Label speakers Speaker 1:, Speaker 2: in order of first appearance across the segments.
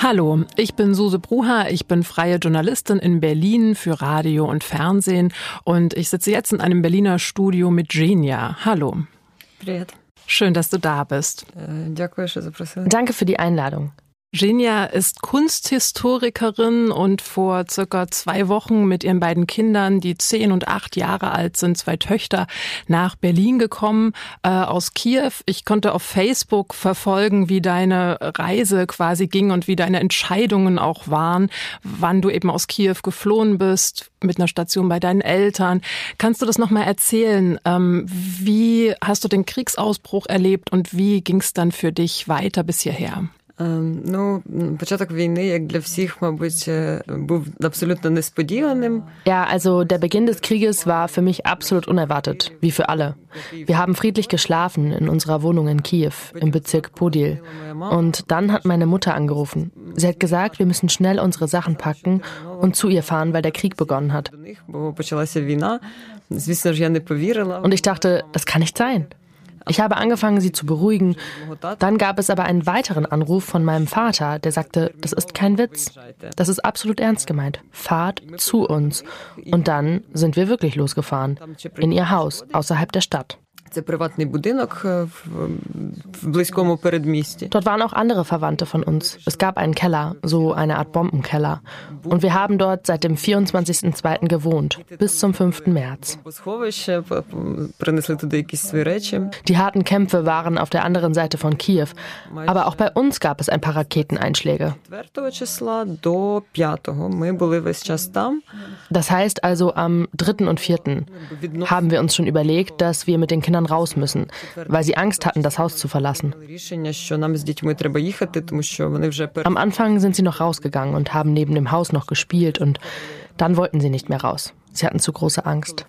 Speaker 1: Hallo, ich bin Suse Bruha, ich bin freie Journalistin in Berlin für Radio und Fernsehen und ich sitze jetzt in einem Berliner Studio mit Genia. Hallo.
Speaker 2: Привет.
Speaker 1: Schön, dass du da bist.
Speaker 2: Danke für die Einladung.
Speaker 1: Genia ist Kunsthistorikerin und vor circa zwei Wochen mit ihren beiden Kindern, die zehn und acht Jahre alt sind, zwei Töchter, nach Berlin gekommen äh, aus Kiew. Ich konnte auf Facebook verfolgen, wie deine Reise quasi ging und wie deine Entscheidungen auch waren, wann du eben aus Kiew geflohen bist, mit einer Station bei deinen Eltern. Kannst du das nochmal erzählen? Ähm, wie hast du den Kriegsausbruch erlebt und wie ging es dann für dich weiter bis hierher?
Speaker 2: Ну, початок війни, як для всіх, мабуть, був абсолютно несподіваним.
Speaker 3: Ja, also der Beginn des Krieges war für mich absolut unerwartet, wie für alle. Wir haben friedlich geschlafen in unserer Wohnung in Kiew, im Bezirk Podil. Und dann hat meine Mutter angerufen. Sie hat gesagt, wir müssen schnell unsere Sachen packen und zu ihr fahren, weil der Krieg begonnen hat. Und ich dachte, das kann nicht sein. Ich habe angefangen, sie zu beruhigen. Dann gab es aber einen weiteren Anruf von meinem Vater, der sagte, das ist kein Witz. Das ist absolut ernst gemeint. Fahrt zu uns. Und dann sind wir wirklich losgefahren. In ihr Haus, außerhalb der Stadt.
Speaker 2: Це приватний будинок в близькому передмісті.
Speaker 3: Dort waren auch andere Verwandte von uns. Es gab einen Keller, so eine Art Bombenkeller. Und wir haben dort seit dem 24.02. gewohnt, bis zum 5. März.
Speaker 2: Принесли туди якісь свої речі.
Speaker 3: Die harten Kämpfe waren auf der anderen Seite von Kiew. Aber auch bei uns gab es ein paar Raketeneinschläge.
Speaker 2: 4 числа до 5 ми були весь час там.
Speaker 3: Das heißt also, am 3. und 4. haben wir uns schon überlegt, dass wir mit den Kindern raus müssen, weil sie Angst hatten, das Haus zu verlassen. Am Anfang sind sie noch rausgegangen und haben neben dem Haus noch gespielt und dann wollten sie nicht mehr raus. Sie hatten zu große Angst.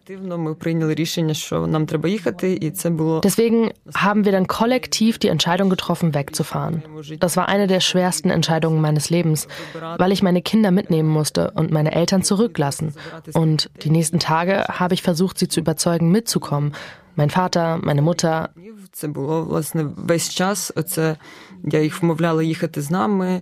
Speaker 3: Deswegen haben wir dann kollektiv die Entscheidung getroffen, wegzufahren. Das war eine der schwersten Entscheidungen meines Lebens, weil ich meine Kinder mitnehmen musste und meine Eltern zurücklassen. Und die nächsten Tage habe ich versucht, sie zu überzeugen, mitzukommen. Mein Vater, meine Mutter.
Speaker 2: Це було власне весь час. Оце я їх вмовляла їхати з нами.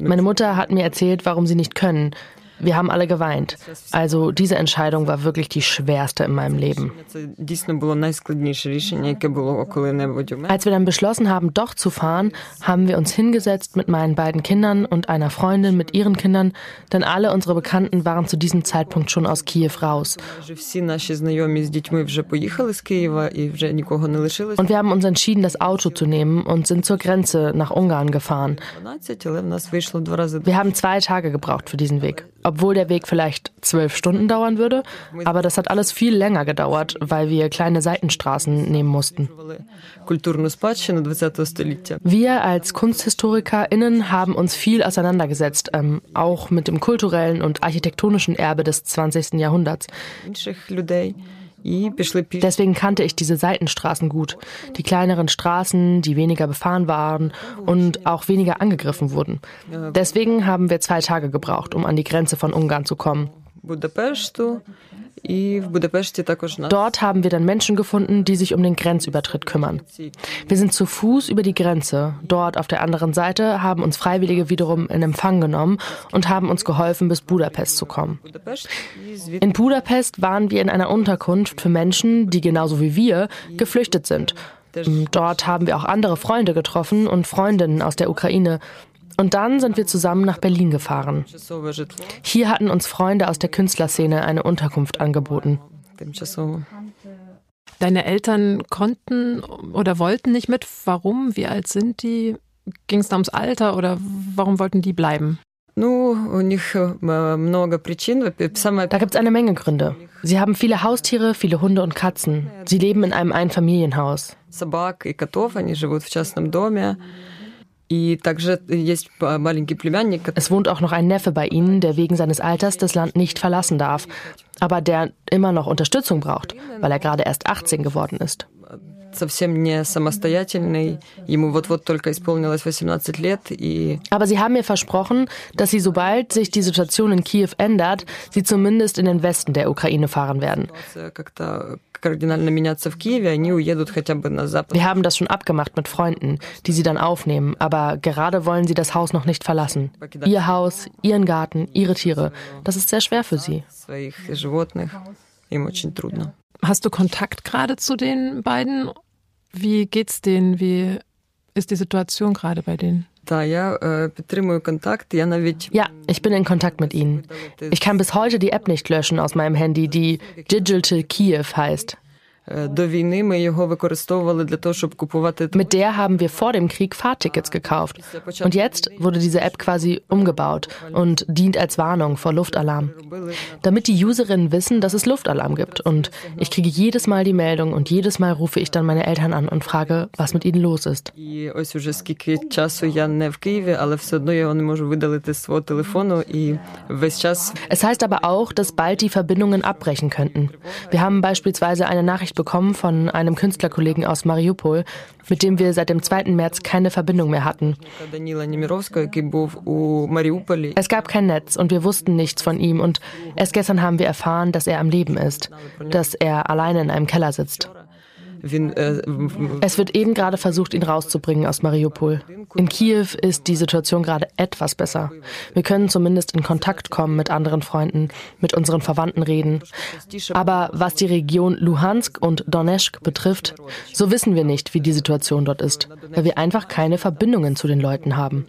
Speaker 3: Meine Mutter hat mir erzählt, warum sie nicht können. Wir haben alle geweint. Also diese Entscheidung war wirklich die schwerste in meinem Leben. Als wir dann beschlossen haben, doch zu fahren, haben wir uns hingesetzt mit meinen beiden Kindern und einer Freundin mit ihren Kindern, denn alle unsere Bekannten waren zu diesem Zeitpunkt schon aus Kiew raus. Und wir haben uns entschieden, das Auto zu nehmen und sind zur Grenze nach Ungarn gefahren. Wir haben zwei Tage gebraucht für diesen Weg obwohl der Weg vielleicht zwölf Stunden dauern würde. Aber das hat alles viel länger gedauert, weil wir kleine Seitenstraßen nehmen mussten. Wir als KunsthistorikerInnen haben uns viel auseinandergesetzt, ähm, auch mit dem kulturellen und architektonischen Erbe des 20. Jahrhunderts. Deswegen kannte ich diese Seitenstraßen gut. Die kleineren Straßen, die weniger befahren waren und auch weniger angegriffen wurden. Deswegen haben wir zwei Tage gebraucht, um an die Grenze von Ungarn zu kommen. Dort haben wir dann Menschen gefunden, die sich um den Grenzübertritt kümmern. Wir sind zu Fuß über die Grenze. Dort auf der anderen Seite haben uns Freiwillige wiederum in Empfang genommen und haben uns geholfen, bis Budapest zu kommen. In Budapest waren wir in einer Unterkunft für Menschen, die genauso wie wir geflüchtet sind. Dort haben wir auch andere Freunde getroffen und Freundinnen aus der Ukraine. Und dann sind wir zusammen nach Berlin gefahren. Hier hatten uns Freunde aus der Künstlerszene eine Unterkunft angeboten.
Speaker 1: Deine Eltern konnten oder wollten nicht mit. Warum? Wie alt sind die? Ging es da ums Alter oder warum wollten die bleiben?
Speaker 3: Э, da gibt es eine Menge Gründe. Sie haben viele Haustiere, viele Hunde und Katzen. Sie leben in einem Einfamilienhaus. Es wohnt auch noch ein Neffe bei ihnen, der wegen seines Alters das Land nicht verlassen darf, aber der immer noch Unterstützung braucht, weil er gerade erst 18 geworden ist. Aber sie haben mir versprochen, dass sie sobald sich die Situation in Kiew ändert, sie zumindest in den Westen der Ukraine fahren werden. Wir haben das schon abgemacht mit Freunden, die Sie dann aufnehmen, aber gerade wollen Sie das Haus noch nicht verlassen. Ihr Haus, Ihren Garten, Ihre Tiere. Das ist sehr schwer für Sie.
Speaker 1: Hast du Kontakt gerade zu den beiden wie geht's denen? Wie ist die Situation gerade bei denen?
Speaker 3: Ja, ich bin in Kontakt mit ihnen. Ich kann bis heute die App nicht löschen aus meinem Handy, die Digital Kiev heißt. Mit der haben wir vor dem Krieg Fahrtickets gekauft. Und jetzt wurde diese App quasi umgebaut und dient als Warnung vor Luftalarm. Damit die Userinnen wissen, dass es Luftalarm gibt. Und ich kriege jedes Mal die Meldung und jedes Mal rufe ich dann meine Eltern an und frage, was mit ihnen los ist. Es heißt aber auch, dass bald die Verbindungen abbrechen könnten. Wir haben beispielsweise eine Nachricht Nachricht bekommen von einem Künstlerkollegen aus Mariupol, mit dem wir seit dem 2. März keine Verbindung mehr hatten. Es gab kein Netz und wir wussten nichts von ihm und erst gestern haben wir erfahren, dass er am Leben ist, dass er alleine in einem Keller sitzt. Äh, es wird eben gerade versucht, ihn rauszubringen aus Mariupol. In Kiew ist die Situation gerade etwas besser. Wir können zumindest in Kontakt kommen mit anderen Freunden, mit unseren Verwandten reden. Aber was die Region Luhansk und Donetsk betrifft, so wissen wir nicht, wie die Situation dort ist, weil wir einfach keine Verbindungen zu den Leuten haben.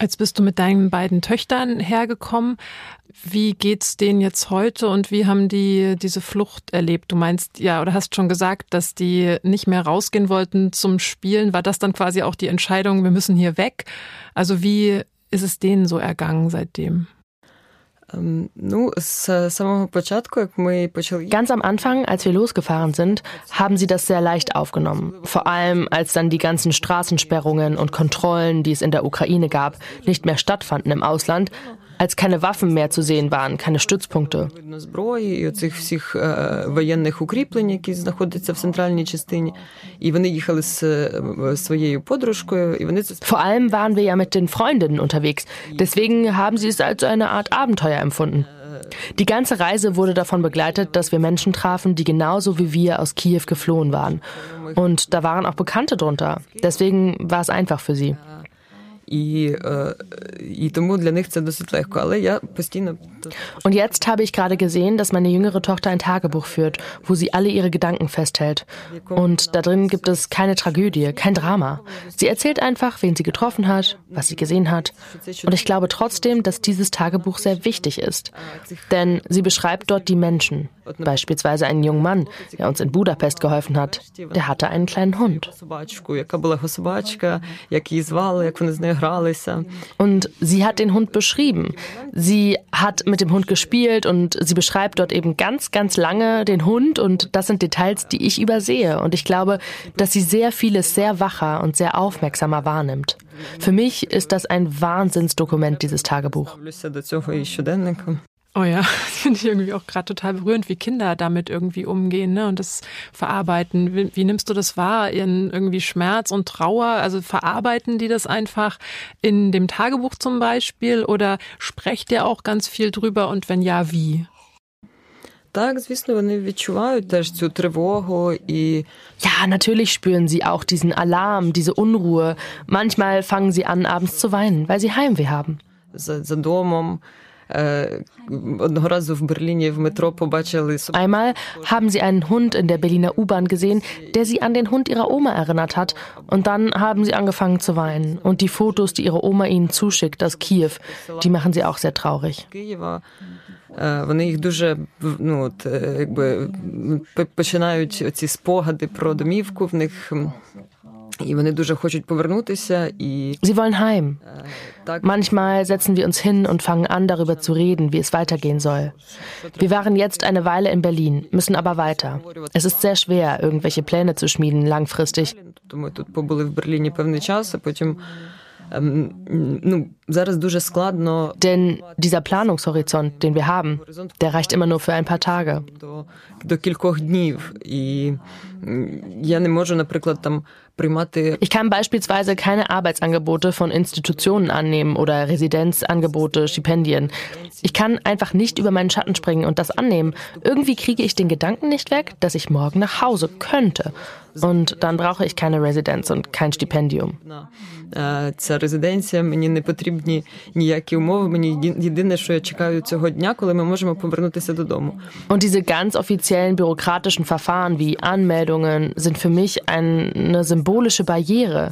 Speaker 1: Jetzt bist du mit deinen beiden Töchtern hergekommen. Wie geht's denen jetzt heute und wie haben die diese Flucht erlebt? Du meinst ja oder hast schon gesagt, dass die nicht mehr rausgehen wollten zum Spielen. War das dann quasi auch die Entscheidung, wir müssen hier weg? Also wie ist es denen so ergangen seitdem?
Speaker 3: Ganz am Anfang, als wir losgefahren sind, haben sie das sehr leicht aufgenommen. Vor allem, als dann die ganzen Straßensperrungen und Kontrollen, die es in der Ukraine gab, nicht mehr stattfanden im Ausland, als keine Waffen mehr zu sehen waren, keine Stützpunkte. Vor allem waren wir ja mit den Freundinnen unterwegs. Deswegen haben sie es als eine Art Abenteuer empfunden. Die ganze Reise wurde davon begleitet, dass wir Menschen trafen, die genauso wie wir aus Kiew geflohen waren. Und da waren auch Bekannte drunter. Deswegen war es einfach für sie. І і тому для них це досить легко. Але я постійно Und jetzt habe ich gerade gesehen, dass meine jüngere Tochter ein Tagebuch führt, wo sie alle ihre Gedanken festhält. Und da drin gibt es keine Tragödie, kein Drama. Sie erzählt einfach, wen sie getroffen hat, was sie gesehen hat. Und ich glaube trotzdem, dass dieses Tagebuch sehr wichtig ist. Denn sie beschreibt dort die Menschen. Beispielsweise einen jungen Mann, der uns in Budapest geholfen hat. Der hatte einen kleinen Hund. Und sie hat den Hund beschrieben. Sie hat mit dem Hund gespielt und sie beschreibt dort eben ganz, ganz lange den Hund und das sind Details, die ich übersehe. Und ich glaube, dass sie sehr vieles sehr wacher und sehr aufmerksamer wahrnimmt. Für mich ist das ein Wahnsinnsdokument, dieses Tagebuch.
Speaker 1: Oh ja, das finde ich irgendwie auch gerade total berührend, wie Kinder damit irgendwie umgehen ne? und das verarbeiten. Wie, wie, nimmst du das wahr, ihren irgendwie Schmerz und Trauer? Also verarbeiten die das einfach in dem Tagebuch zum Beispiel oder sprecht ihr auch ganz viel drüber und wenn ja, wie?
Speaker 3: Ja, natürlich spüren sie auch diesen Alarm, diese Unruhe. Manchmal fangen sie an, abends zu weinen, weil sie Heimweh haben. Einmal haben sie einen Hund in der Berliner U-Bahn gesehen, der sie an den Hund ihrer Oma erinnert hat. Und dann haben sie angefangen zu weinen. Und die Fotos, die ihre Oma ihnen zuschickt aus Kiew, die machen sie auch sehr traurig.
Speaker 2: Вони їх дуже ну от, якби починають ці спогади про домівку в них Sie
Speaker 3: wollen heim. Manchmal setzen wir uns hin und fangen an, darüber zu reden, wie es weitergehen soll. Wir waren jetzt eine Weile in Berlin, müssen aber weiter. Es ist sehr schwer, irgendwelche Pläne zu schmieden, langfristig. Denn dieser Planungshorizont, den wir haben, der reicht immer nur für ein paar Tage. Ich kann beispielsweise keine Arbeitsangebote von Institutionen annehmen oder Residenzangebote, Stipendien. Ich kann einfach nicht über meinen Schatten springen und das annehmen. Irgendwie kriege ich den Gedanken nicht weg, dass ich morgen nach Hause könnte. Und dann brauche ich keine Residenz und kein Stipendium.
Speaker 2: Ця резиденція, мені не потрібні ніякі умови. Мені єдине, що я чекаю цього дня, коли ми можемо повернутися додому.
Speaker 3: Und diese ganz offiziellen bürokratischen Verfahren wie Anmeldungen sind für mich eine symbolische Barriere.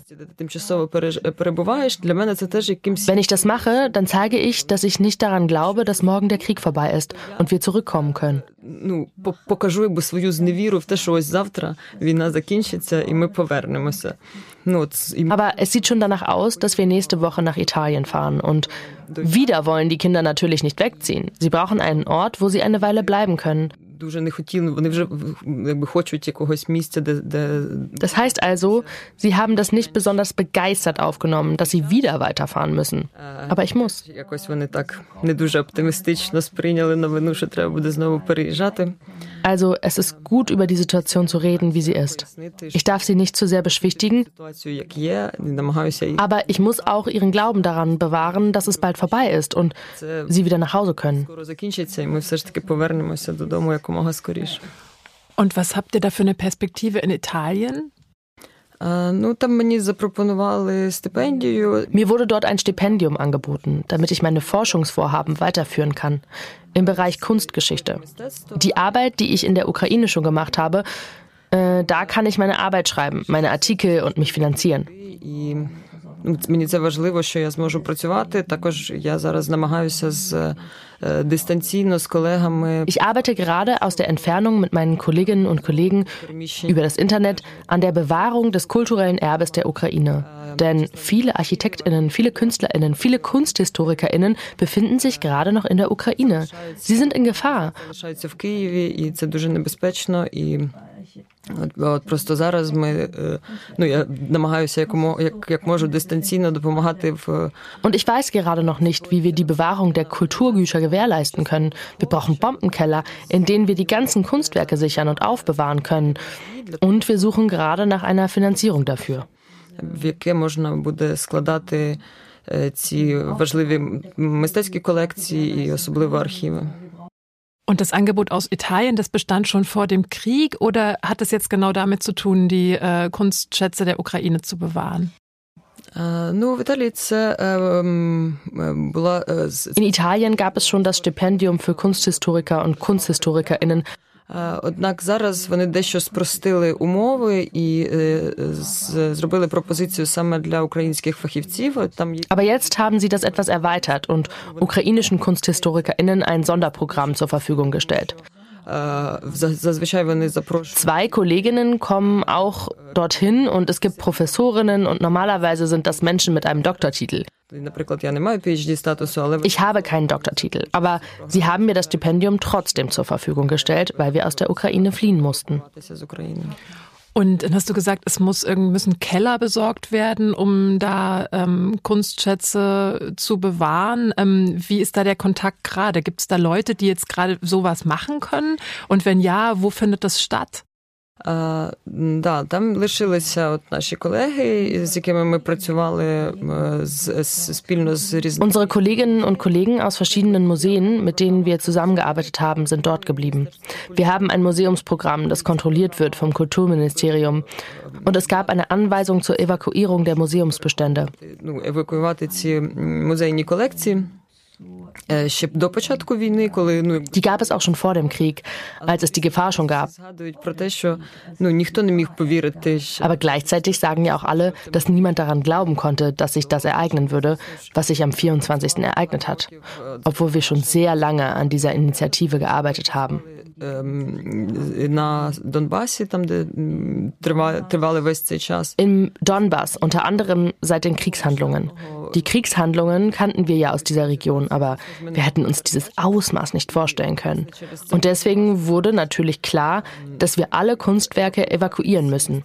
Speaker 3: Wenn ich das mache, dann zeige ich, dass ich nicht daran glaube, dass morgen der Krieg vorbei ist und wir zurückkommen können.
Speaker 2: Ну, покажу якби свою зневіру в те, що ось завтра війна закінчиться і ми повернемося.
Speaker 3: Aber es sieht schon danach aus, dass wir nächste Woche nach Italien fahren. Und wieder wollen die Kinder natürlich nicht wegziehen. Sie brauchen einen Ort, wo sie eine Weile bleiben können. Das heißt also, sie haben das nicht besonders begeistert aufgenommen, dass sie wieder weiterfahren müssen. Aber ich muss. Also es ist gut, über die Situation zu reden, wie sie ist. Ich darf sie nicht zu sehr beschwichtigen, aber ich muss auch ihren Glauben daran bewahren, dass es bald vorbei ist und sie wieder nach Hause können.
Speaker 1: Und was habt ihr da für eine Perspektive in Italien?
Speaker 3: Mir wurde dort ein Stipendium angeboten, damit ich meine Forschungsvorhaben weiterführen kann im Bereich Kunstgeschichte. Die Arbeit, die ich in der Ukraine schon gemacht habe, äh, da kann ich meine Arbeit schreiben, meine Artikel und mich finanzieren.
Speaker 2: Мені це важливо, що я зможу працювати. Також я зараз намагаюся з дистанційно з колегами.
Speaker 3: Ich arbeite gerade aus der Entfernung mit meinen Kolleginnen und Kollegen über das Internet an der Bewahrung des kulturellen Erbes der Ukraine. Denn viele Architektinnen, viele Künstlerinnen, viele Kunsthistorikerinnen befinden sich gerade noch in der Ukraine. Sie sind in Gefahr.
Speaker 2: в Києві, і це дуже небезпечно і От просто зараз ми ну я намагаюся як, як, як можу дистанційно допомагати в
Speaker 3: Und ich weiß gerade noch nicht, wie wir die Bewahrung der Kulturgüter gewährleisten können. Wir brauchen Bombenkeller, in denen wir die ganzen Kunstwerke sichern und aufbewahren können. Und wir suchen gerade nach einer Finanzierung dafür.
Speaker 2: В яке можна буде складати ці важливі мистецькі колекції і особливо архіви.
Speaker 1: Und das Angebot aus Italien, das bestand schon vor dem Krieg oder hat es jetzt genau damit zu tun, die äh, Kunstschätze der Ukraine zu bewahren? In
Speaker 3: Italien gab es schon das Stipendium für Kunsthistoriker und Kunsthistorikerinnen,
Speaker 2: Однак зараз вони дещо спростили умови і зробили пропозицію саме для українських фахівців. Там
Speaker 3: Aber jetzt haben sie das etwas erweitert und ukrainischen KunsthistorikerInnen ein Sonderprogramm zur Verfügung gestellt. Zwei Kolleginnen kommen auch dorthin und es gibt Professorinnen und normalerweise sind das Menschen mit einem Doktortitel. Ich habe keinen Doktortitel, aber sie haben mir das Stipendium trotzdem zur Verfügung gestellt, weil wir aus der Ukraine fliehen mussten.
Speaker 1: Und dann hast du gesagt, es muss müssen Keller besorgt werden, um da ähm, Kunstschätze zu bewahren. Ähm, wie ist da der Kontakt gerade? Gibt es da Leute, die jetzt gerade sowas machen können? Und wenn ja, wo findet das statt?
Speaker 2: Да, там лишилися от наші колеги, з якими ми працювали спільно з різними.
Speaker 3: Unsere Kolleginnen und Kollegen aus verschiedenen Museen, mit denen wir zusammengearbeitet haben, sind dort geblieben. Wir haben ein Museumsprogramm, das kontrolliert wird vom Kulturministerium. Und es gab eine Anweisung zur Evakuierung der Museumsbestände.
Speaker 2: Ну, евакуювати ці музейні колекції.
Speaker 3: Die gab es auch schon vor dem Krieg, als es die Gefahr schon gab. Aber gleichzeitig sagen ja auch alle, dass niemand daran glauben konnte, dass sich das ereignen würde, was sich am 24. ereignet hat, obwohl wir schon sehr lange an dieser Initiative gearbeitet haben. Im Donbass, unter anderem seit den Kriegshandlungen. Die Kriegshandlungen kannten wir ja aus dieser Region, aber wir hätten uns dieses Ausmaß nicht vorstellen können. Und deswegen wurde natürlich klar, dass wir alle Kunstwerke evakuieren müssen.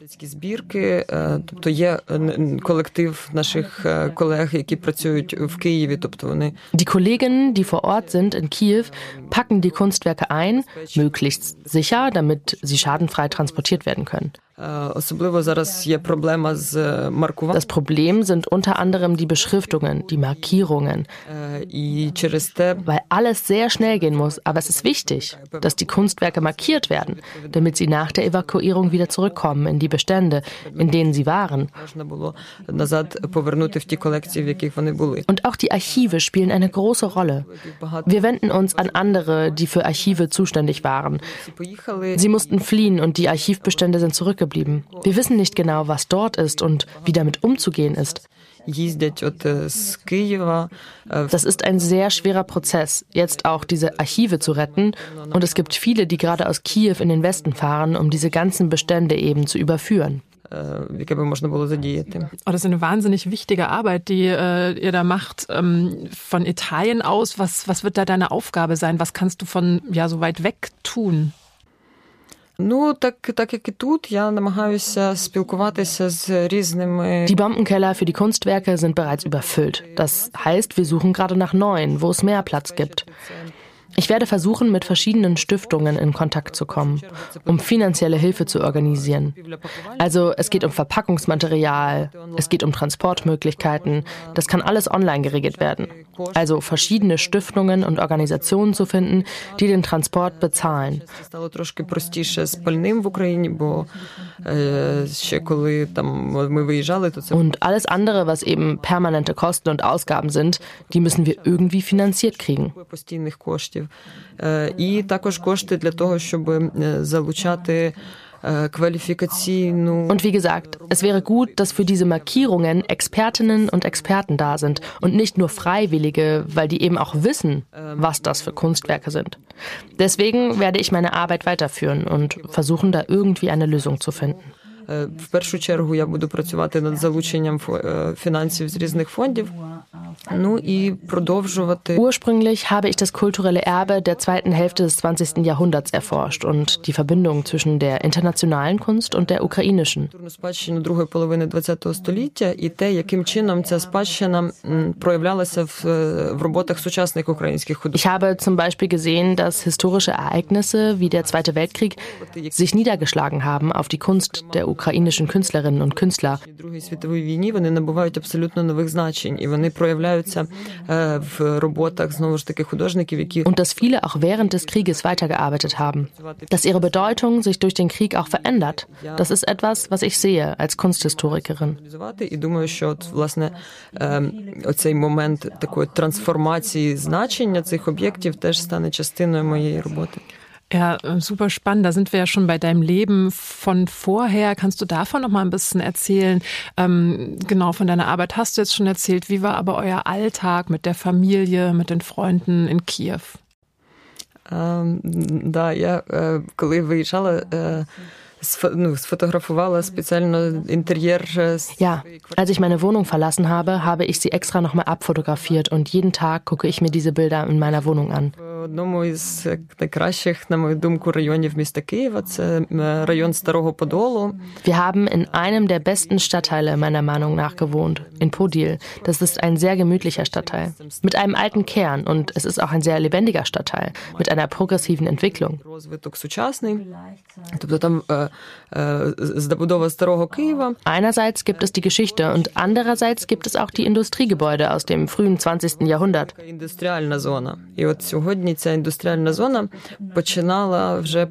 Speaker 3: Die Kolleginnen, die vor Ort sind in Kiew, packen die Kunstwerke ein, möglichst sicher, damit sie schadenfrei transportiert werden können. Das Problem sind unter anderem die Beschriftungen, die Markierungen, weil alles sehr schnell gehen muss. Aber es ist wichtig, dass die Kunstwerke markiert werden, damit sie nach der Evakuierung wieder zurückkommen in die Bestände, in denen sie waren. Und auch die Archive spielen eine große Rolle. Wir wenden uns an andere, die für Archive zuständig waren. Sie mussten fliehen und die Archivbestände sind zurückgeblieben geblieben. Wir wissen nicht genau, was dort ist und wie damit umzugehen ist. Das ist ein sehr schwerer Prozess, jetzt auch diese Archive zu retten. Und es gibt viele, die gerade aus Kiew in den Westen fahren, um diese ganzen Bestände eben zu überführen.
Speaker 1: Oh, das ist eine wahnsinnig wichtige Arbeit, die äh, ihr da macht. Ähm, von Italien aus, was, was wird da deine Aufgabe sein? Was kannst du von ja so weit weg tun?
Speaker 2: Ну так, так як і тут, я намагаюся спілкуватися з різними.
Speaker 3: Die Bombenkeller für die Kunstwerke sind bereits überfüllt. Das heißt, wir suchen gerade nach neuen, wo es mehr Platz gibt. Ich werde versuchen, mit verschiedenen Stiftungen in Kontakt zu kommen, um finanzielle Hilfe zu organisieren. Also es geht um Verpackungsmaterial, es geht um Transportmöglichkeiten, das kann alles online geregelt werden. Also verschiedene Stiftungen und Organisationen zu finden, die den Transport bezahlen. Und alles andere, was eben permanente Kosten und Ausgaben sind, die müssen wir irgendwie finanziert kriegen
Speaker 2: І також кошти для того, щоб залучати
Speaker 3: Und wie gesagt, es wäre gut, dass für diese Markierungen Expertinnen und Experten da sind und nicht nur Freiwillige, weil die eben auch wissen, was das für Kunstwerke sind. Deswegen werde ich meine Arbeit weiterführen und versuchen, da irgendwie eine Lösung zu finden.
Speaker 2: В першу чергу я буду працювати над залученням фінансів з різних фондів.
Speaker 3: Ursprünglich habe ich das kulturelle Erbe der zweiten Hälfte des 20. Jahrhunderts erforscht und die Verbindung zwischen der internationalen Kunst und der ukrainischen. Ich habe zum Beispiel gesehen, dass historische Ereignisse wie der Zweite Weltkrieg sich niedergeschlagen haben auf die Kunst der ukrainischen Künstlerinnen und Künstler. Und dass viele auch während des Krieges weitergearbeitet haben. Dass ihre Bedeutung sich durch den Krieg auch verändert. Das ist etwas, was ich sehe als Kunsthistorikerin.
Speaker 2: Оцей момент такої трансформації значення цих об'єктів теж стане частиною моєї роботи.
Speaker 1: Ja, äh, super spannend. Da sind wir ja schon bei deinem Leben von vorher. Kannst du davon noch mal ein bisschen erzählen? Ähm, genau, von deiner Arbeit hast du jetzt schon erzählt. Wie war aber euer Alltag mit der Familie, mit den Freunden in Kiew?
Speaker 2: Ähm, да, я коли виїжджала,
Speaker 3: ja, als ich meine Wohnung verlassen habe, habe ich sie extra nochmal abfotografiert und jeden Tag gucke ich mir diese Bilder in meiner Wohnung an.
Speaker 2: одному із найкращих, на мою думку, районів міста Києва. Це район Старого Подолу.
Speaker 3: Wir haben in einem der besten Stadtteile meiner Meinung nach gewohnt, in Podil. Das ist ein sehr gemütlicher Stadtteil mit einem alten Kern und es ist auch ein sehr lebendiger Stadtteil mit einer progressiven Entwicklung. Einerseits gibt es die Geschichte und andererseits gibt es auch die Industriegebäude aus dem frühen 20. Jahrhundert.
Speaker 2: ця індустріальна зона починала вже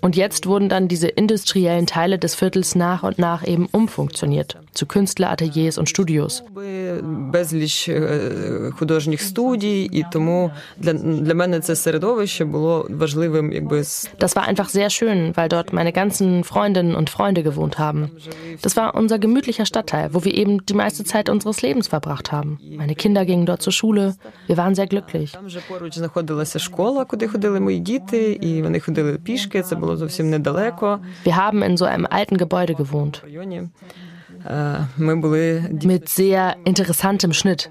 Speaker 3: Und jetzt wurden dann diese industriellen Teile des Viertels nach und nach eben umfunktioniert zu Künstlerateliers und Studios.
Speaker 2: Безліч художніх студій, і тому для, для мене це середовище було важливим, якби
Speaker 3: Das war einfach sehr schön, weil dort meine ganzen Freundinnen und Freunde gewohnt haben. Das war unser gemütlicher Stadtteil, wo wir eben die meiste Zeit unseres Lebens verbracht haben. Meine Kinder gingen dort zur Schule. Wir waren sehr glücklich. Wir haben in so einem alten Gebäude gewohnt Mit sehr interessantem Schnitt.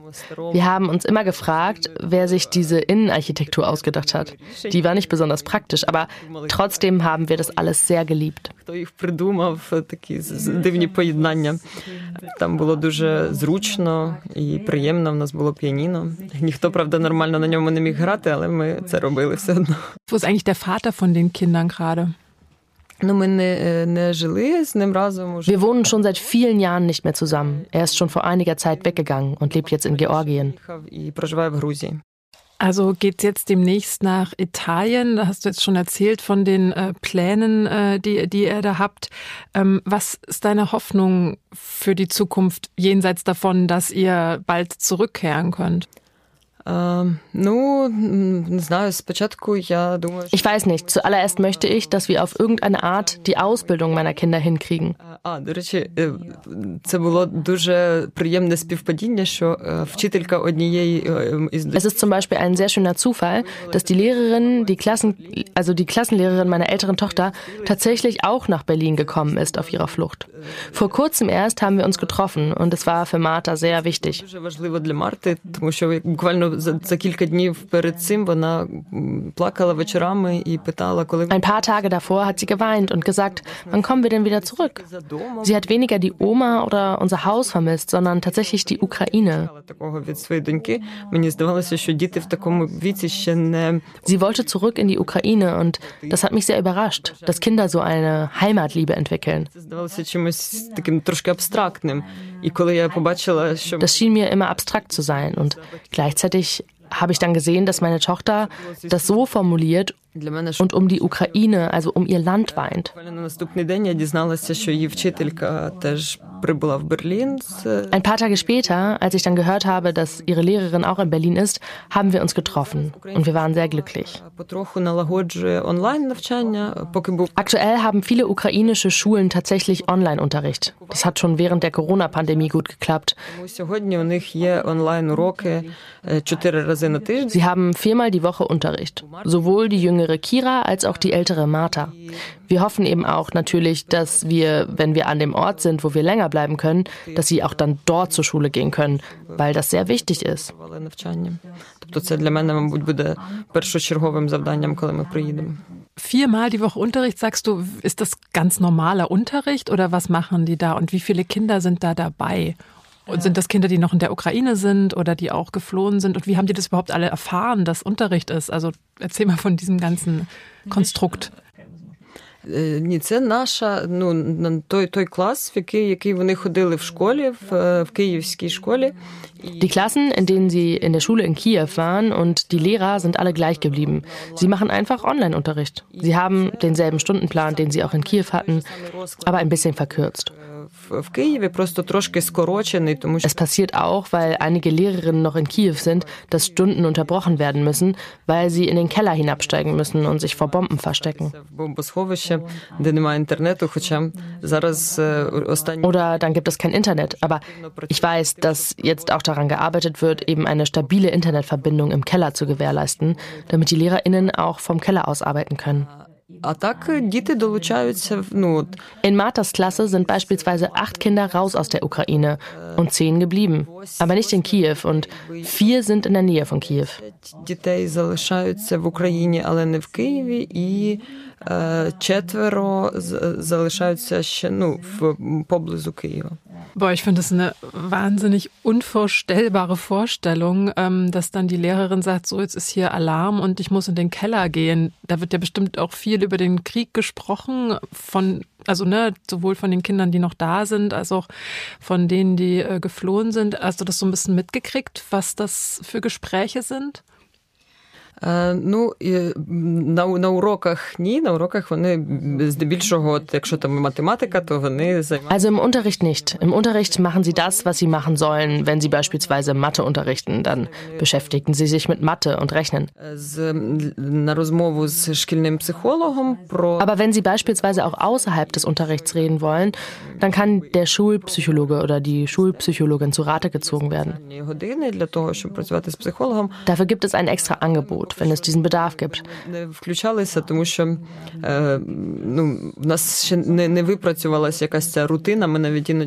Speaker 3: Wir haben uns immer gefragt, wer sich diese Innenarchitektur ausgedacht hat. Die war nicht besonders praktisch, aber trotzdem haben wir das alles sehr geliebt.
Speaker 2: Хто їх придумав, такі дивні поєднання. Там було дуже зручно і приємно. В нас було піаніно. Ніхто, правда, нормально на ньому не міг грати, але ми це робили все одно.
Speaker 1: Wo ist eigentlich der Vater von den Kindern gerade?
Speaker 3: Wir wohnen schon seit vielen Jahren nicht mehr zusammen. Er ist schon vor einiger Zeit weggegangen und lebt jetzt in Georgien.
Speaker 1: Also geht jetzt demnächst nach Italien. Da hast du jetzt schon erzählt von den äh, Plänen, äh, die, die ihr da habt. Ähm, was ist deine Hoffnung für die Zukunft jenseits davon, dass ihr bald zurückkehren könnt?
Speaker 3: Ich weiß nicht. Zuallererst möchte ich, dass wir auf irgendeine Art die Ausbildung meiner Kinder hinkriegen Es ist zum Beispiel ein sehr schöner Zufall, dass die Lehrerin, die Klassen, also die Klassenlehrerin meiner älteren Tochter, tatsächlich auch nach Berlin gekommen ist auf ihrer Flucht. Vor kurzem erst haben wir uns getroffen und es war für Martha sehr wichtig.
Speaker 2: за, за кілька днів перед цим вона плакала вечорами і питала, коли
Speaker 3: Ein paar Tage davor hat sie geweint und gesagt, wann kommen wir denn wieder zurück? Sie hat weniger die Oma oder unser Haus vermisst, sondern tatsächlich die Ukraine. Sie wollte zurück in die Ukraine und das hat mich sehr überrascht, dass Kinder so eine Heimatliebe entwickeln. Das schien mir immer abstrakt zu sein und gleichzeitig habe ich dann gesehen, dass meine Tochter das so formuliert, und um die Ukraine, also um ihr Land weint. Ein paar Tage später, als ich dann gehört habe, dass ihre Lehrerin auch in Berlin ist, haben wir uns getroffen und wir waren sehr glücklich. Aktuell haben viele ukrainische Schulen tatsächlich Online-Unterricht. Das hat schon während der Corona-Pandemie gut geklappt. Sie haben viermal die Woche Unterricht, sowohl die jüngere Kira als auch die ältere Martha. Wir hoffen eben auch natürlich, dass wir, wenn wir an dem Ort sind, wo wir länger bleiben können, dass sie auch dann dort zur Schule gehen können, weil das sehr wichtig ist.
Speaker 1: Viermal die Woche Unterricht, sagst du, ist das ganz normaler Unterricht oder was machen die da und wie viele Kinder sind da dabei? Und sind das Kinder, die noch in der Ukraine sind oder die auch geflohen sind? Und wie haben die das überhaupt alle erfahren, dass Unterricht ist? Also erzähl mal von diesem ganzen Konstrukt.
Speaker 2: Ні, це наша ну той той клас, в який який вони ходили в школі, в, в київській школі.
Speaker 3: Die Klassen, in denen sie in der Schule in Kiew waren und die Lehrer sind alle gleich geblieben. Sie machen einfach Online-Unterricht. Sie haben denselben Stundenplan, den sie auch in Kiew hatten, aber ein bisschen verkürzt.
Speaker 2: в Києві, просто трошки скорочений, тому
Speaker 3: Es passiert auch, weil einige Lehrerinnen noch in Kiew sind, dass Stunden unterbrochen werden müssen, weil sie in den Keller hinabsteigen müssen und sich vor Bomben verstecken. Oder dann gibt es kein Internet. Aber ich weiß, dass jetzt auch daran gearbeitet wird, eben eine stabile Internetverbindung im Keller zu gewährleisten, damit die LehrerInnen auch vom Keller aus arbeiten können.
Speaker 2: А так діти долучаються. Ну
Speaker 3: in Marthas Klasse sind beispielsweise acht Kinder raus aus der Ukraine und zehn geblieben, aber nicht in Kiew und vier sind in der Nähe von Kiew.
Speaker 2: Дітей залишаються в Україні, але не в Києві, і четверо залишаються ще ну в поблизу Києва.
Speaker 1: Boah, ich finde das eine wahnsinnig unvorstellbare Vorstellung, ähm, dass dann die Lehrerin sagt, so jetzt ist hier Alarm und ich muss in den Keller gehen. Da wird ja bestimmt auch viel über den Krieg gesprochen, von, also ne, sowohl von den Kindern, die noch da sind, als auch von denen, die äh, geflohen sind. Hast du das so ein bisschen mitgekriegt, was das für Gespräche sind?
Speaker 2: Ну, на, на уроках ні, на уроках вони здебільшого, от, якщо там математика, то вони
Speaker 3: займаються. Also im Unterricht nicht. Im Unterricht machen sie das, was sie machen sollen. Wenn sie beispielsweise Mathe unterrichten, dann beschäftigen sie sich mit Mathe und Rechnen.
Speaker 2: З, на розмову з шкільним психологом про...
Speaker 3: Aber wenn sie beispielsweise auch außerhalb des Unterrichts reden wollen, dann kann der Schulpsychologe oder die Schulpsychologin zu Rate gezogen werden.
Speaker 2: Для того, щоб працювати з психологом.
Speaker 3: Dafür gibt es ein extra Angebot gut, wenn es diesen Bedarf gibt.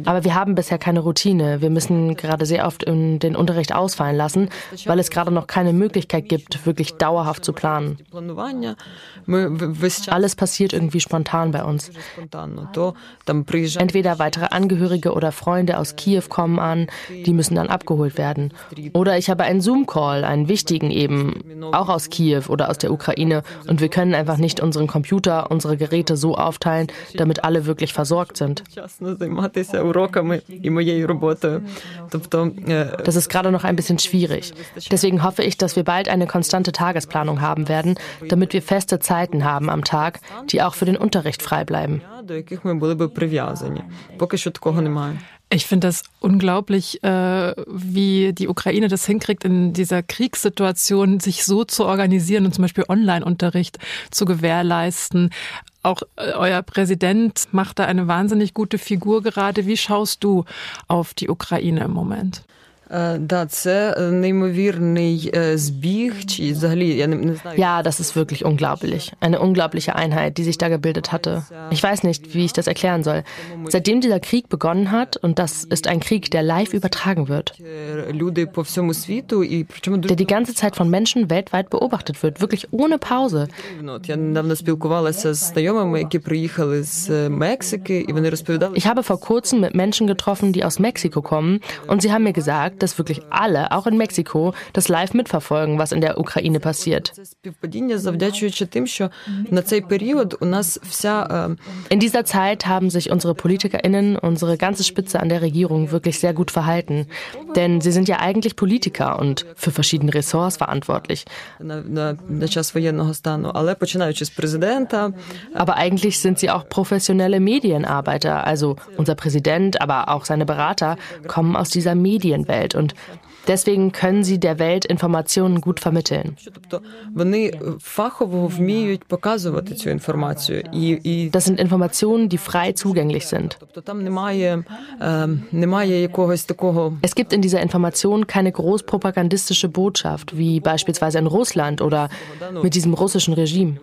Speaker 3: Aber wir haben bisher keine Routine. Wir müssen gerade sehr oft den Unterricht ausfallen lassen, weil es gerade noch keine Möglichkeit gibt, wirklich dauerhaft zu planen. Alles passiert irgendwie spontan bei uns. Entweder weitere Angehörige oder Freunde aus Kiew kommen an, die müssen dann abgeholt werden. Oder ich habe einen Zoom-Call, einen wichtigen eben, auch aus Kiew oder aus der Ukraine und wir können einfach nicht unseren Computer, unsere Geräte so aufteilen, damit alle wirklich versorgt sind. Das ist gerade noch ein bisschen schwierig. Deswegen hoffe ich, dass wir bald eine konstante Tagesplanung haben werden, damit wir feste Zeiten haben am Tag, die auch für den Unterricht frei bleiben.
Speaker 1: Ich finde das unglaublich, äh, wie die Ukraine das hinkriegt, in dieser Kriegssituation sich so zu organisieren und zum Beispiel Online-Unterricht zu gewährleisten. Auch äh, euer Präsident macht da eine wahnsinnig gute Figur gerade. Wie schaust du auf die Ukraine im Moment?
Speaker 2: Да, це неймовірний Збіг, чи взагалі я не, не знаю.
Speaker 3: Ja, das ist wirklich unglaublich. Eine unglaubliche Einheit, die sich da gebildet hatte. Ich weiß nicht, wie ich das erklären soll. Seitdem dieser Krieg begonnen hat, und das ist ein Krieg, der live übertragen wird,
Speaker 2: Люди по всьому світу, і причому
Speaker 3: der die ganze Zeit von Menschen weltweit beobachtet wird, wirklich ohne Pause.
Speaker 2: Я недавно спілкувалася з знайомими, які приїхали з Мексики, і вони розповідали.
Speaker 3: Ich habe vor kurzem mit Menschen getroffen, die aus Mexiko kommen, und sie haben mir gesagt, dass wirklich alle, auch in Mexiko, das live mitverfolgen, was in der Ukraine passiert. In dieser Zeit haben sich unsere PolitikerInnen, unsere ganze Spitze an der Regierung wirklich sehr gut verhalten. Denn sie sind ja eigentlich Politiker und für verschiedene Ressorts verantwortlich. Aber eigentlich sind sie auch professionelle Medienarbeiter. Also unser Präsident, aber auch seine Berater kommen aus dieser Medienwelt. Welt und deswegen können sie der Welt Informationen gut vermitteln. Das sind Informationen, die frei zugänglich sind. Es gibt in dieser Information keine großpropagandistische Botschaft, wie beispielsweise in Russland oder mit diesem russischen Regime.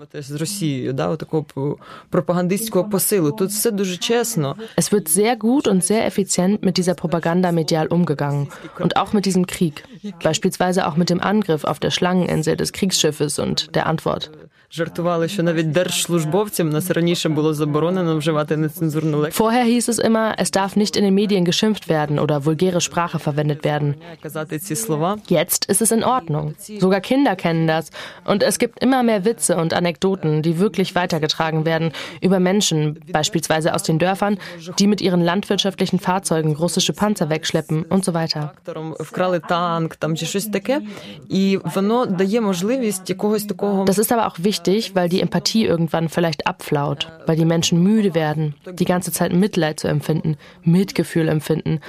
Speaker 3: Es wird sehr gut und sehr effizient mit dieser Propaganda medial umgegangen und auch mit diesem Krieg, beispielsweise auch mit dem Angriff auf der Schlangeninsel des Kriegsschiffes und der Antwort
Speaker 2: Жартували, що навіть держслужбовцям нас раніше було заборонено вживати нецензурну лексику.
Speaker 3: Vorher hieß es immer, es darf nicht in den Medien geschimpft werden oder vulgäre Sprache verwendet werden.
Speaker 2: Казати ці слова.
Speaker 3: Jetzt ist es in Ordnung. Sogar Kinder kennen das. Und es gibt immer mehr Witze und Anekdoten, die wirklich weitergetragen werden über Menschen, beispielsweise aus den Dörfern, die mit ihren landwirtschaftlichen Fahrzeugen russische Panzer wegschleppen und so weiter.
Speaker 2: Вкрали танк там чи щось таке, і воно дає можливість якогось такого.
Speaker 3: Das ist aber auch wichtig wichtig, weil die Empathie irgendwann vielleicht abflaut, weil die Menschen müde werden, die ganze Zeit Mitleid zu empfinden, Mitgefühl empfinden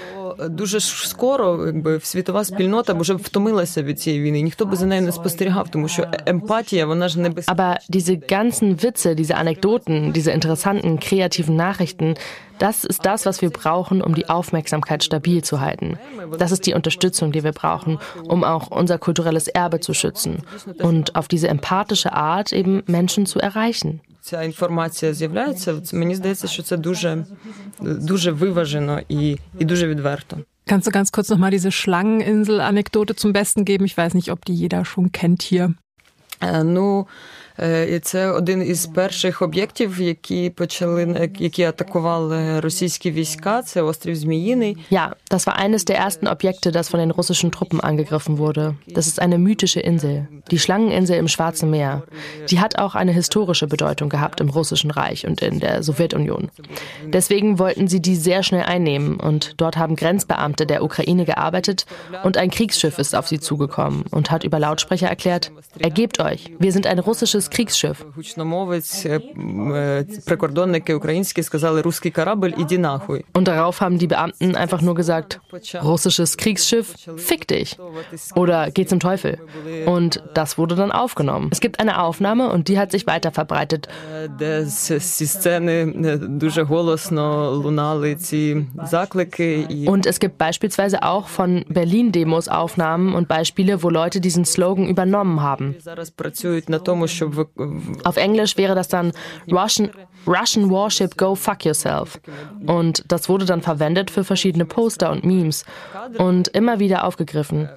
Speaker 2: Дуже скоро, якби світова спільнота вже втомилася від цієї війни. Ніхто би за нею не спостерігав, тому що емпатія, вона ж не без...
Speaker 3: Aber diese ganzen Witze, diese Anekdoten, diese interessanten, kreativen Nachrichten, das ist das, was wir brauchen, um die Aufmerksamkeit stabil zu halten. Das ist die Unterstützung, die wir brauchen, um auch unser kulturelles Erbe zu schützen und auf diese empathische Art eben Menschen zu erreichen.
Speaker 2: Ця інформація з'являється, мені здається, що це дуже, дуже виважено і, і дуже відверто.
Speaker 1: Kannst du ganz kurz nochmal diese Schlangeninsel-Anekdote zum Besten geben? Ich weiß nicht, ob die jeder schon kennt hier.
Speaker 2: Ну, І це один із перших об'єктів, які почали які атакували російські війська. Це острів Зміїний.
Speaker 3: Ja, das war eines der ersten Objekte, das von den russischen Truppen angegriffen wurde. Das ist eine mythische Insel, die Schlangeninsel im Schwarzen Meer. Die hat auch eine historische Bedeutung gehabt im Russischen Reich und in der Sowjetunion. Deswegen wollten sie die sehr schnell einnehmen und dort haben Grenzbeamte der Ukraine gearbeitet und ein Kriegsschiff ist auf sie zugekommen und hat über Lautsprecher erklärt: Ergebt euch, wir sind ein russisches russisches Kriegsschiff. Und darauf haben die Beamten einfach nur gesagt, russisches Kriegsschiff, fick dich. Oder geh zum Teufel. Und das wurde dann aufgenommen. Es gibt eine Aufnahme und die hat sich weiter verbreitet. Und es gibt beispielsweise auch von Berlin-Demos Aufnahmen und Beispiele, wo Leute diesen Slogan übernommen haben. Auf Englisch wäre das dann Russian, Russian Warship Go Fuck Yourself. Und das wurde dann verwendet für verschiedene Poster und Memes und immer wieder aufgegriffen.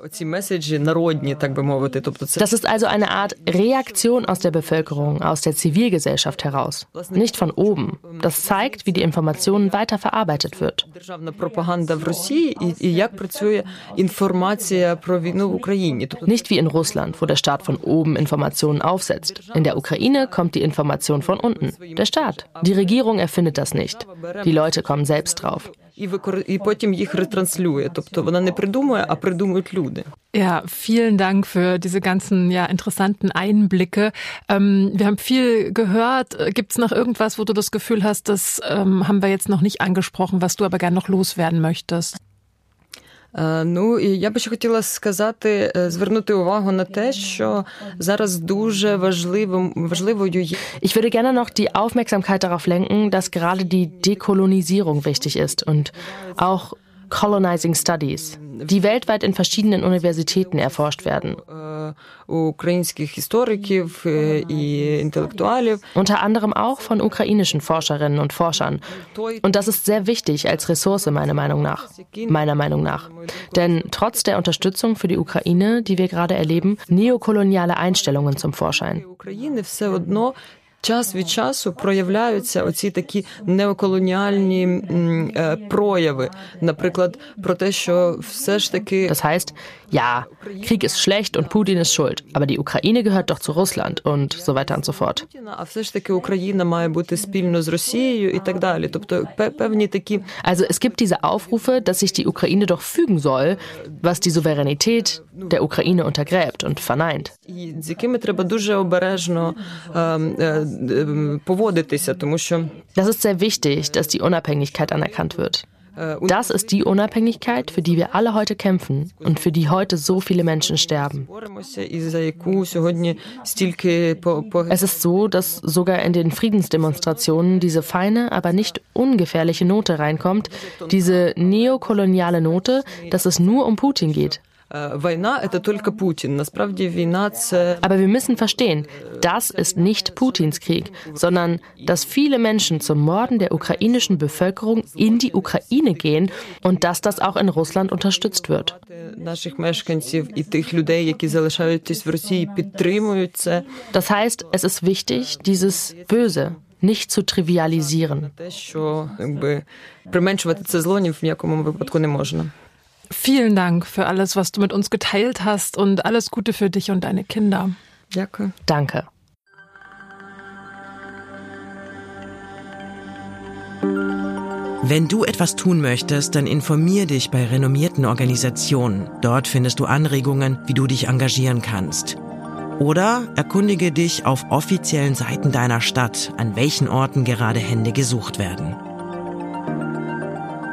Speaker 3: Das ist also eine Art Reaktion aus der Bevölkerung, aus der Zivilgesellschaft heraus, nicht von oben. Das zeigt, wie die Information weiter verarbeitet wird. Nicht wie in Russland, wo der Staat von oben Informationen aufsetzt. In der Ukraine kommt die Information von unten, der Staat. Die Regierung erfindet das nicht. Die Leute kommen selbst drauf.
Speaker 1: Ja, vielen Dank für diese ganzen ja, interessanten Einblicke. Ähm, wir haben viel gehört. Gibt es noch irgendwas, wo du das Gefühl hast, das ähm, haben wir jetzt noch nicht angesprochen, was du aber gerne noch loswerden möchtest?
Speaker 2: Ну і я би ще хотіла сказати, звернути увагу на те, що зараз дуже важливим важливою є.
Speaker 3: Ich würde gerne noch die Aufmerksamkeit darauf lenken, dass gerade die Dekolonisierung wichtig ist und auch Colonizing Studies, die weltweit in verschiedenen Universitäten erforscht werden. Unter anderem auch von ukrainischen Forscherinnen und Forschern. Und das ist sehr wichtig als Ressource, meiner Meinung nach. Meiner Meinung nach. Denn trotz der Unterstützung für die Ukraine, die wir gerade erleben, neokoloniale Einstellungen zum Vorschein
Speaker 2: час від часу проявляються оці такі неоколоніальні прояви. Наприклад, про те, що все ж таки
Speaker 3: Das heißt, ja, Krieg ist schlecht und Putin ist schuld, aber die Ukraine gehört doch zu Russland und so weiter und so fort.
Speaker 2: А все ж таки Україна має бути спільно з Росією і так далі. Тобто певні такі
Speaker 3: Also es gibt diese Aufrufe, dass sich die Ukraine doch fügen soll, was die Souveränität der Ukraine untergräbt und verneint.
Speaker 2: І з якими треба дуже обережно поводитися, тому що
Speaker 3: Das ist sehr wichtig, dass die Unabhängigkeit anerkannt wird. Das ist die Unabhängigkeit, für die wir alle heute kämpfen und für die heute so viele Menschen sterben. Es ist so, dass sogar in den Friedensdemonstrationen diese feine, aber nicht ungefährliche Note reinkommt, diese neokoloniale Note, dass es nur um Putin geht.
Speaker 2: aber
Speaker 3: wir müssen verstehen, das ist nicht Putins Krieg, sondern dass viele Menschen zum Morden der ukrainischen Bevölkerung in die Ukraine gehen und dass das auch in Russland unterstützt wird. Das heißt, es ist wichtig, dieses Böse nicht zu trivialisieren.
Speaker 1: Vielen Dank für alles, was du mit uns geteilt hast und alles Gute für dich und deine Kinder.
Speaker 2: Danke.
Speaker 3: Danke.
Speaker 4: Wenn du etwas tun möchtest, dann informier dich bei renommierten Organisationen. Dort findest du Anregungen, wie du dich engagieren kannst. Oder erkundige dich auf offiziellen Seiten deiner Stadt, an welchen Orten gerade Hände gesucht werden.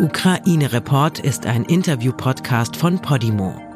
Speaker 4: Ukraine Report ist ein Interview-Podcast von Podimo.